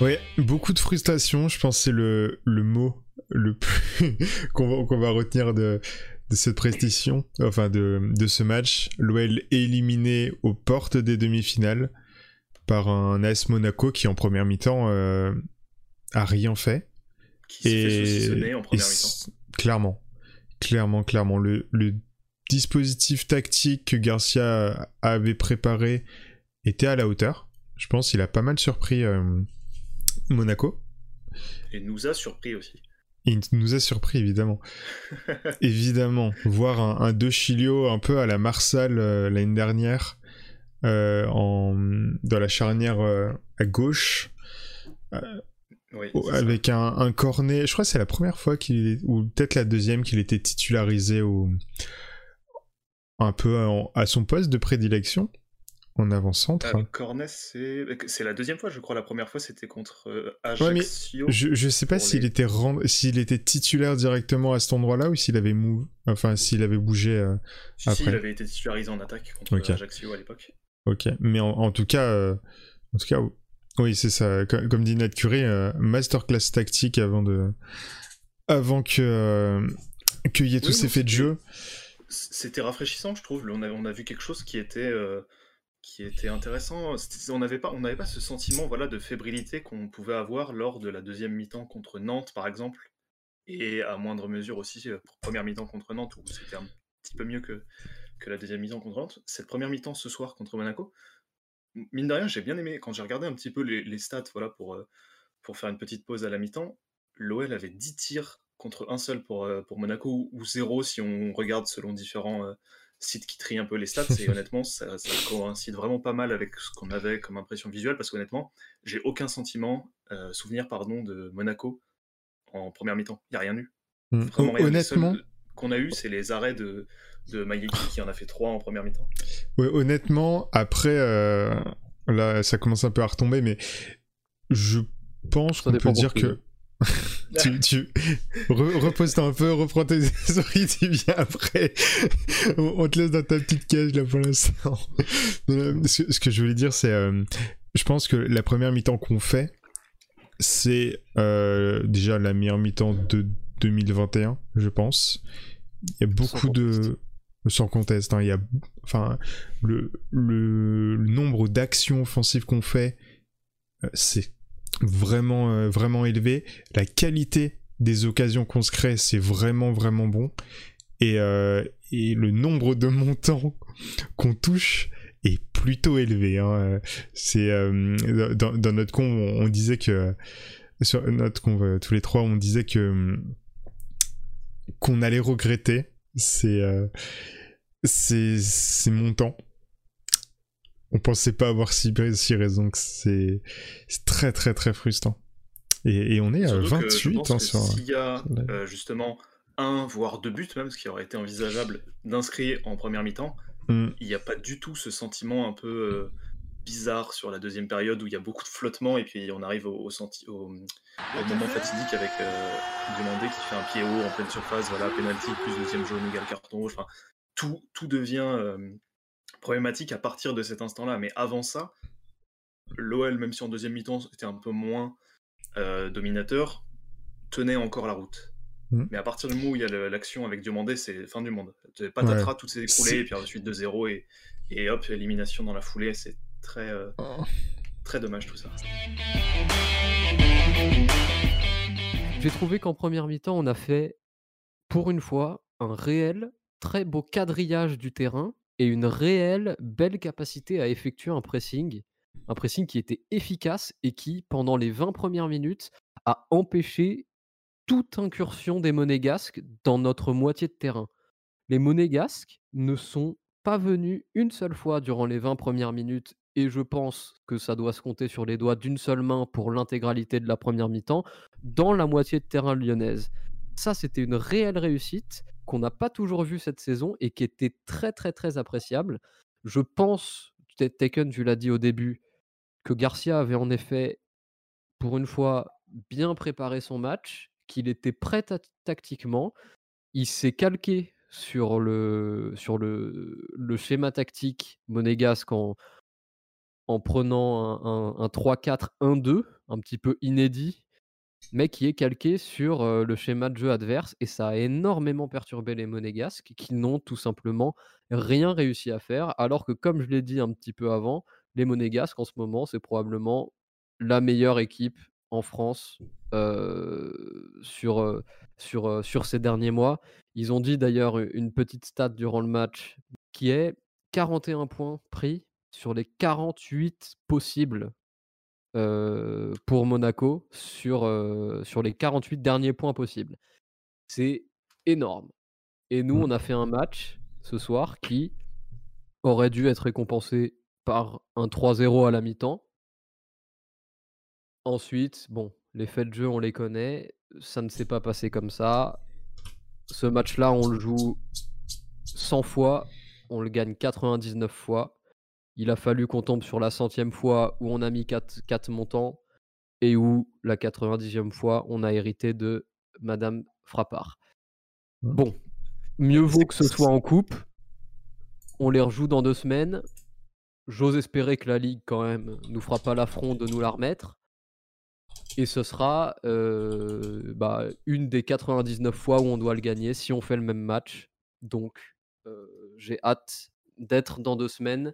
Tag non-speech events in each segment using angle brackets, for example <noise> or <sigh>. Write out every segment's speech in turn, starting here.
Ouais, beaucoup de frustration, je pense que c'est le, le mot le plus <laughs> qu'on va, va retenir de, de cette prestation, enfin de, de ce match. L'OL éliminé aux portes des demi-finales par un AS Monaco qui en première mi-temps euh, a rien fait. Qui fait saucissonner en première mi-temps. Clairement, clairement, clairement. Le, le dispositif tactique que Garcia avait préparé était à la hauteur. Je pense qu'il a pas mal surpris euh, Monaco. Et nous a surpris aussi. Il nous a surpris, évidemment. <laughs> évidemment. Voir un, un De Chilio un peu à la Marsal euh, l'année dernière, euh, en, dans la charnière euh, à gauche, Oui, avec un, un cornet. Je crois que c'est la première fois qu'il est, ou peut-être la deuxième qu'il était titularisé au, un peu à son poste de prédilection en avant-centre. Cornet, c'est c'est la deuxième fois, je crois. La première fois, c'était contre euh, Ouais, Ajaccio. Je, je sais pas s'il les- était rend- s'il était titulaire directement à cet endroit-là ou s'il avait mou, enfin s'il avait bougé. euh, Si, si, après. il avait été titularisé en attaque contre Ok. Ajaccio à l'époque. Ok, mais en, en tout cas, euh, en tout cas, oui, c'est ça. Comme, comme dit Nat Curry, euh, masterclass tactique avant de, avant que qu'il y ait tous ces faits de jeu. C'était rafraîchissant, je trouve. On a, on a vu quelque chose qui était, qui était intéressant. On n'avait pas, pas ce sentiment voilà, de fébrilité qu'on pouvait avoir lors de la deuxième mi-temps contre Nantes, par exemple, et à moindre mesure aussi euh, première mi-temps contre Nantes, où c'était un petit peu mieux que, que la deuxième mi-temps contre Nantes. Cette première mi-temps ce soir contre Monaco, mine de rien, j'ai bien aimé. Quand j'ai regardé un petit peu les, stats voilà, pour, euh, pour faire une petite pause à la mi-temps, l'OL avait 10 tirs contre un seul pour, euh, pour Monaco, ou zéro si on regarde selon différents sites qui trient un peu les stats. Et <laughs> honnêtement, ça, ça coïncide vraiment pas mal avec ce qu'on avait comme impression visuelle, parce qu'honnêtement, j'ai aucun sentiment, euh, souvenir pardon, de Monaco en première mi-temps. Il n'y a rien eu. Mm. Vraiment rien. Honnêtement, qu'on a eu, c'est les arrêts de, de qui en a fait trois en première mi-temps. ouais, honnêtement, après, euh, là, ça commence un peu à retomber, mais je pense qu'on peut dire que <laughs> tu, tu re- repose-toi un peu, reprends tes <laughs> esprits, tu viens après. on, te laisse dans ta petite cage là pour l'instant. <laughs> Ce, ce que je voulais dire, c'est, euh, je pense que la première mi-temps qu'on fait, c'est euh, déjà la meilleure mi-temps de 2021, je pense. Il y a beaucoup de sans conteste, hein, il y a enfin le, le, le nombre d'actions offensives qu'on fait, euh, c'est vraiment euh, vraiment élevé. La qualité des occasions qu'on se crée, c'est vraiment vraiment bon. Et, euh, et le nombre de montants <laughs> qu'on touche est plutôt élevé. hein. C'est euh, dans, notre con, on, disait que sur notre con, tous les trois, on disait que qu'on allait regretter ces euh, ces ces montants. On pensait pas avoir si, si raison que c'est très très très frustrant. Et, et on est à Surtout que je 28 pense hein, que sur. s'il y a euh, justement un, voire deux buts même, ce qui aurait été envisageable d'inscrire en première mi-temps, Hum, il n'y a pas du tout ce sentiment un peu euh, bizarre sur la deuxième période où il y a beaucoup de flottement et puis on arrive au, au, senti- au- au moment fatidique avec euh, Demandé qui fait un pied haut en pleine surface, voilà, penalty, plus deuxième jaune égale carton rouge, enfin, tout, tout devient euh, problématique à partir de cet instant-là. Mais avant ça, l'OL, même si en deuxième mi-temps était un peu moins euh, dominateur, tenait encore la route. Mhm. Mais à partir du moment où il y a l'action avec Diomandé, c'est fin du monde. Patatras, tout s'est écroulé, et puis ensuite de 0 et, et hop, élimination dans la foulée. C'est très, euh, Oh. très dommage tout ça. J'ai trouvé qu'en première mi-temps, on a fait, pour une fois, un réel très beau quadrillage du terrain et une réelle belle capacité à effectuer un pressing. Un pressing qui était efficace et qui, pendant les 20 premières minutes, a empêché toute incursion des monégasques dans notre moitié de terrain. Les monégasques ne sont pas venus une seule fois durant les 20 premières minutes et je pense que ça doit se compter sur les doigts d'une seule main pour l'intégralité de la première mi-temps dans la moitié de terrain lyonnaise. Ça, c'était une réelle réussite qu'on n'a pas toujours vue cette saison et qui était très très très appréciable. Je pense, Taken, tu l'as dit au début, que Garcia avait en effet, pour une fois, bien préparé son match, qu'il était prêt ta- tactiquement. Il s'est calqué sur le, sur le, le schéma tactique monégasque en, en prenant un, un 3-4-1-2, un petit peu inédit, mais qui est calqué sur le schéma de jeu adverse. Et ça a énormément perturbé les Monégasques, qui n'ont tout simplement rien réussi à faire. Alors que, comme je l'ai dit un petit peu avant, les Monégasques, en ce moment, c'est probablement la meilleure équipe en France sur, sur, sur ces derniers mois. Ils ont dit d'ailleurs une petite stat durant le match qui est 41 points pris sur les 48 possibles pour Monaco sur, sur les 48 derniers points possibles. C'est énorme. Et nous, Mmh. on a fait un match ce soir qui aurait dû être récompensé par un 3-0 à la mi-temps. Ensuite, bon, les faits de jeu, on les connaît. Ça ne s'est pas passé comme ça. Ce match-là, on le joue 100 fois, on le gagne 99 fois. Il a fallu qu'on tombe sur la centième fois où on a mis 4, 4 montants et où la 90e fois on a hérité de Madame Frappard. Mmh. Bon, mieux vaut que ce soit en coupe. On les rejoue dans deux semaines. J'ose espérer que la Ligue, quand même, nous fera pas l'affront de nous la remettre. Et ce sera euh, bah, une des 99 fois où on doit le gagner si on fait le même match. Donc, euh, j'ai hâte d'être dans deux semaines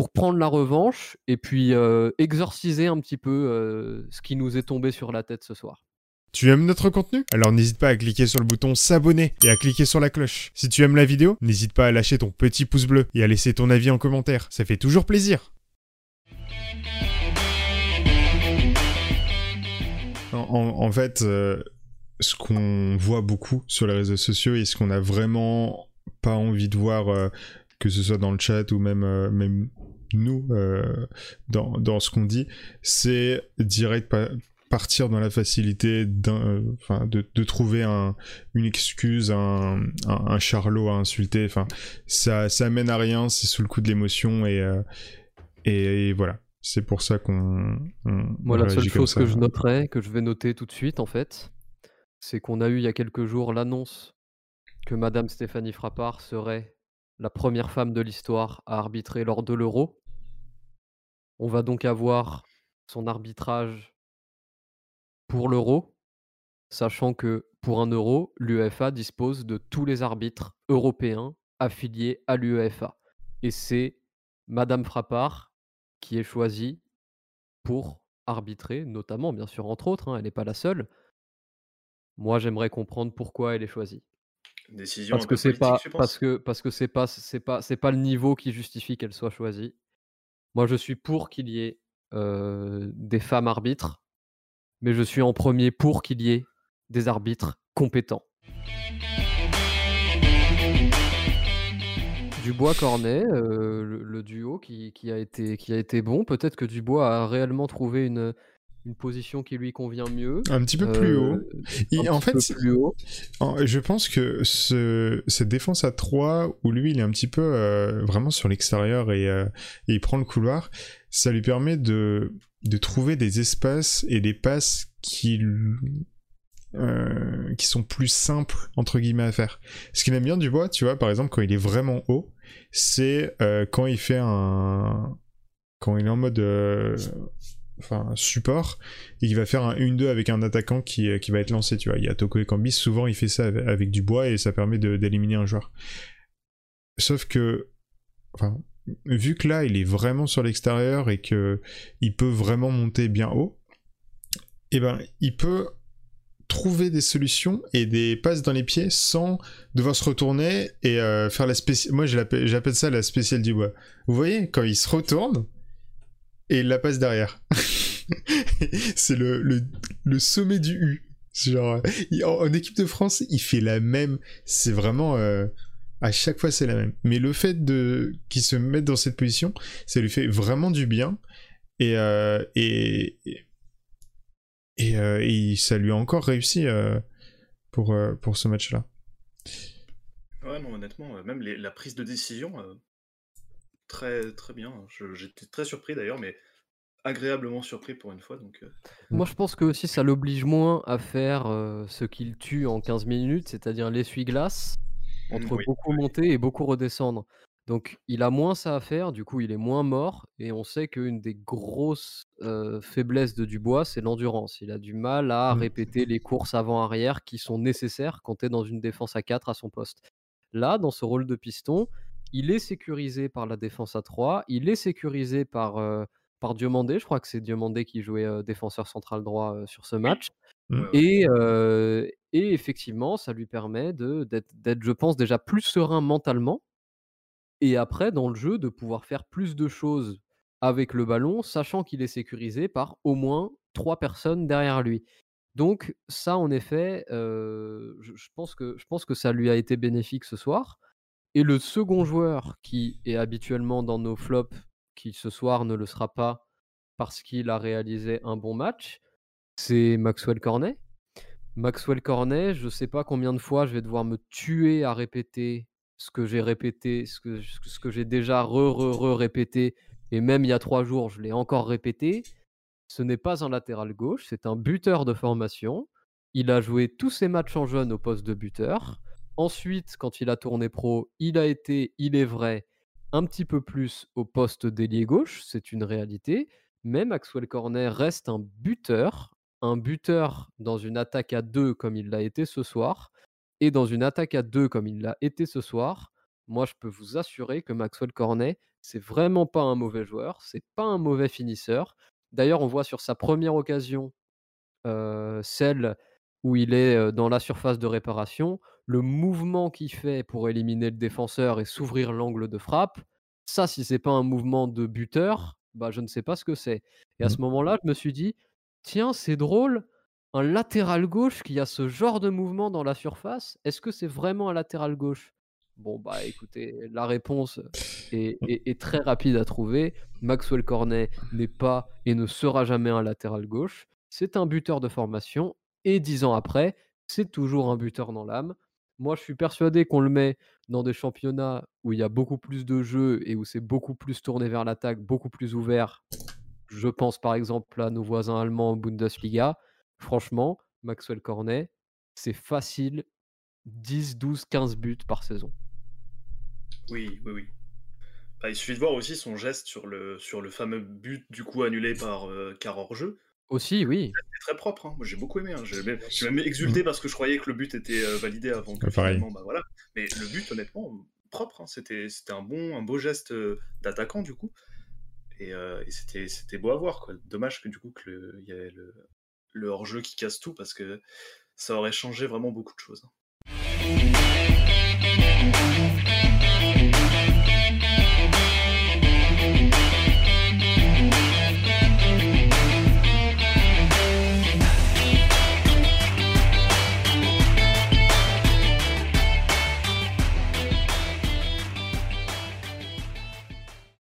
pour prendre la revanche et puis euh, exorciser un petit peu euh, ce qui nous est tombé sur la tête ce soir. Tu aimes notre contenu? Alors n'hésite pas à cliquer sur le bouton s'abonner et à cliquer sur la cloche. Si tu aimes la vidéo, n'hésite pas à lâcher ton petit pouce bleu et à laisser ton avis en commentaire. Ça fait toujours plaisir. En, en- en fait, euh, ce qu'on voit beaucoup sur les réseaux sociaux et ce qu'on a vraiment pas envie de voir, euh, que ce soit dans le chat ou même, euh, même nous, euh, dans, dans ce qu'on dit, c'est direct pa- partir dans la facilité d'un- euh, enfin, de, de trouver un, une excuse, un, un, un charlot à insulter. Enfin, ça, ça mène à rien, c'est sous le coup de l'émotion et, et, et voilà. C'est pour ça qu'on. on- Moi, la seule chose que je noterai, que je vais noter tout de suite, en fait, c'est qu'on a eu il y a quelques jours l'annonce que Madame Stéphanie Frappard serait la première femme de l'histoire à arbitrer lors de l'Euro. On va donc avoir son arbitrage pour l'Euro, sachant que pour un Euro, l'UEFA dispose de tous les arbitres européens affiliés à l'UEFA. Et c'est Madame Frappard qui est choisie pour arbitrer, notamment, bien sûr, entre autres, hein, elle n'est pas la seule. Moi, j'aimerais comprendre pourquoi elle est choisie. Décision Parce que c'est pas parce que parce que c'est pas c'est pas c'est pas le niveau qui justifie qu'elle soit choisie. Moi, je suis pour qu'il y ait euh, des femmes arbitres, mais je suis en premier pour qu'il y ait des arbitres compétents. Dubois Cornet, euh, le, le duo qui, qui a été qui a été bon. Peut-être que Dubois a réellement trouvé une une position qui lui convient mieux. Un petit peu plus haut. euh, Et un en fait, plus haut. Je pense que ce, cette défense à 3, où lui il est un petit peu euh, vraiment sur l'extérieur et, euh, et il prend le couloir, ça lui permet de, de trouver des espaces et des passes qui, qui sont plus simples entre guillemets à faire. Ce qu'il aime bien Dubois, tu vois, par exemple, quand il est vraiment haut, c'est quand il fait un. Quand il est en mode. Enfin, support, et il va faire un 1-2 avec un attaquant qui, euh, qui va être lancé, tu vois. Il y a Toko Ekambi, souvent il fait ça avec, du bois et ça permet d'éliminer un joueur. Sauf que, vu que là il est vraiment sur l'extérieur et que il peut vraiment monter bien haut, et ben il peut trouver des solutions et des passes dans les pieds sans devoir se retourner et euh, faire la spéciale. Moi j'appelle ça la spéciale du bois. Vous voyez, quand il se retourne et il la passe derrière. <laughs> c'est le, le, le sommet du U. Genre, en, équipe de France, il fait la même. C'est vraiment. euh, à chaque fois, c'est la même. Mais le fait de qu'il se mette dans cette position, ça lui fait vraiment du bien. Et, euh, et, et, euh, ça lui a encore réussi euh, pour, pour ce match-là. Ouais, non, honnêtement, même la prise de décision, très très bien. J'étais très surpris d'ailleurs, mais agréablement surpris pour une fois. Donc, euh, Moi, je pense que aussi ça l'oblige moins à faire euh, ce qu'il tue en 15 minutes, c'est-à-dire l'essuie-glace, entre oui, beaucoup monter et beaucoup redescendre. Donc il a moins ça à faire, du coup il est moins mort et on sait qu'une des grosses, heu, faiblesses de Dubois, c'est l'endurance. Il a du mal à Mmh. répéter les courses avant-arrière qui sont nécessaires quand tu es dans une défense à 4 à son poste. Là, dans ce rôle de piston, il est sécurisé par la défense à 3, il est sécurisé par, heu, par Diomandé. Je crois que c'est Diomandé qui jouait, défenseur central droit, sur ce match Mmh. Et effectivement, ça lui permet de d'être je pense, déjà plus serein mentalement et après dans le jeu, de pouvoir faire plus de choses avec le ballon, sachant qu'il est sécurisé par au moins 3 personnes derrière lui. Donc ça, en effet, je pense que je pense que ça lui a été bénéfique ce soir et le second joueur qui est habituellement dans nos flops, qui ce soir ne le sera pas parce qu'il a réalisé un bon match, c'est Maxwell Cornet. Maxwell Cornet, je sais pas combien de fois je vais devoir me tuer à répéter ce que j'ai répété, ce que j'ai déjà re, re, re répété et même il y a 3 jours, je l'ai encore répété. Ce n'est pas un latéral gauche, c'est un buteur de formation. Il a joué tous ses matchs en jeune au poste de buteur. Ensuite, quand il a tourné pro, il a été, il est vrai, un petit peu plus au poste d'ailier gauche, c'est une réalité. Mais Maxwell Cornet reste un buteur, un buteur dans une attaque à 2 comme il l'a été ce soir et dans une attaque à 2 comme il l'a été ce soir. Moi, je peux vous assurer que Maxwell Cornet, c'est vraiment pas un mauvais joueur, c'est pas un mauvais finisseur. D'ailleurs, on voit sur sa première occasion, heu, celle où il est, dans la surface de réparation, le mouvement qu'il fait pour éliminer le défenseur et s'ouvrir l'angle de frappe, ça, si c'est pas un mouvement de buteur, bah, je ne sais pas ce que c'est et à Mmh. ce moment-là, je me suis dit: «Tiens, c'est drôle, un latéral gauche qui a ce genre de mouvement dans la surface, est-ce que c'est vraiment un latéral gauche?» bon, bah, écoutez, la réponse est est est très rapide à trouver. Maxwell Cornet n'est pas et ne sera jamais un latéral gauche. C'est un buteur de formation et 10 ans après, c'est toujours un buteur dans l'âme. Moi, je suis persuadé qu'on le met dans des championnats où il y a beaucoup plus de jeux et où c'est beaucoup plus tourné vers l'attaque, beaucoup plus ouvert. Je pense par exemple à nos voisins allemands en Bundesliga. Franchement, Maxwell Cornet, c'est facile 10, 12, 15 buts par saison. Oui, oui, oui. Il suffit de voir aussi son geste sur le, fameux but du coup annulé par euh, car hors-jeu. Aussi, oui. C'est très propre, hein. moi j'ai beaucoup aimé. hein. J'ai même, j'ai même exulté parce que je croyais que le but était euh, validé avant que Ouais, pareil. finalement, bah voilà. Mais le but, honnêtement, propre. hein. C'était, c'était un bon, un beau geste euh, d'attaquant du coup. Et, euh, et c'était, c'était beau à voir. Quoi. Dommage que du coup que le- il y ait le, le hors-jeu qui casse tout parce que ça aurait changé vraiment beaucoup de choses. hein.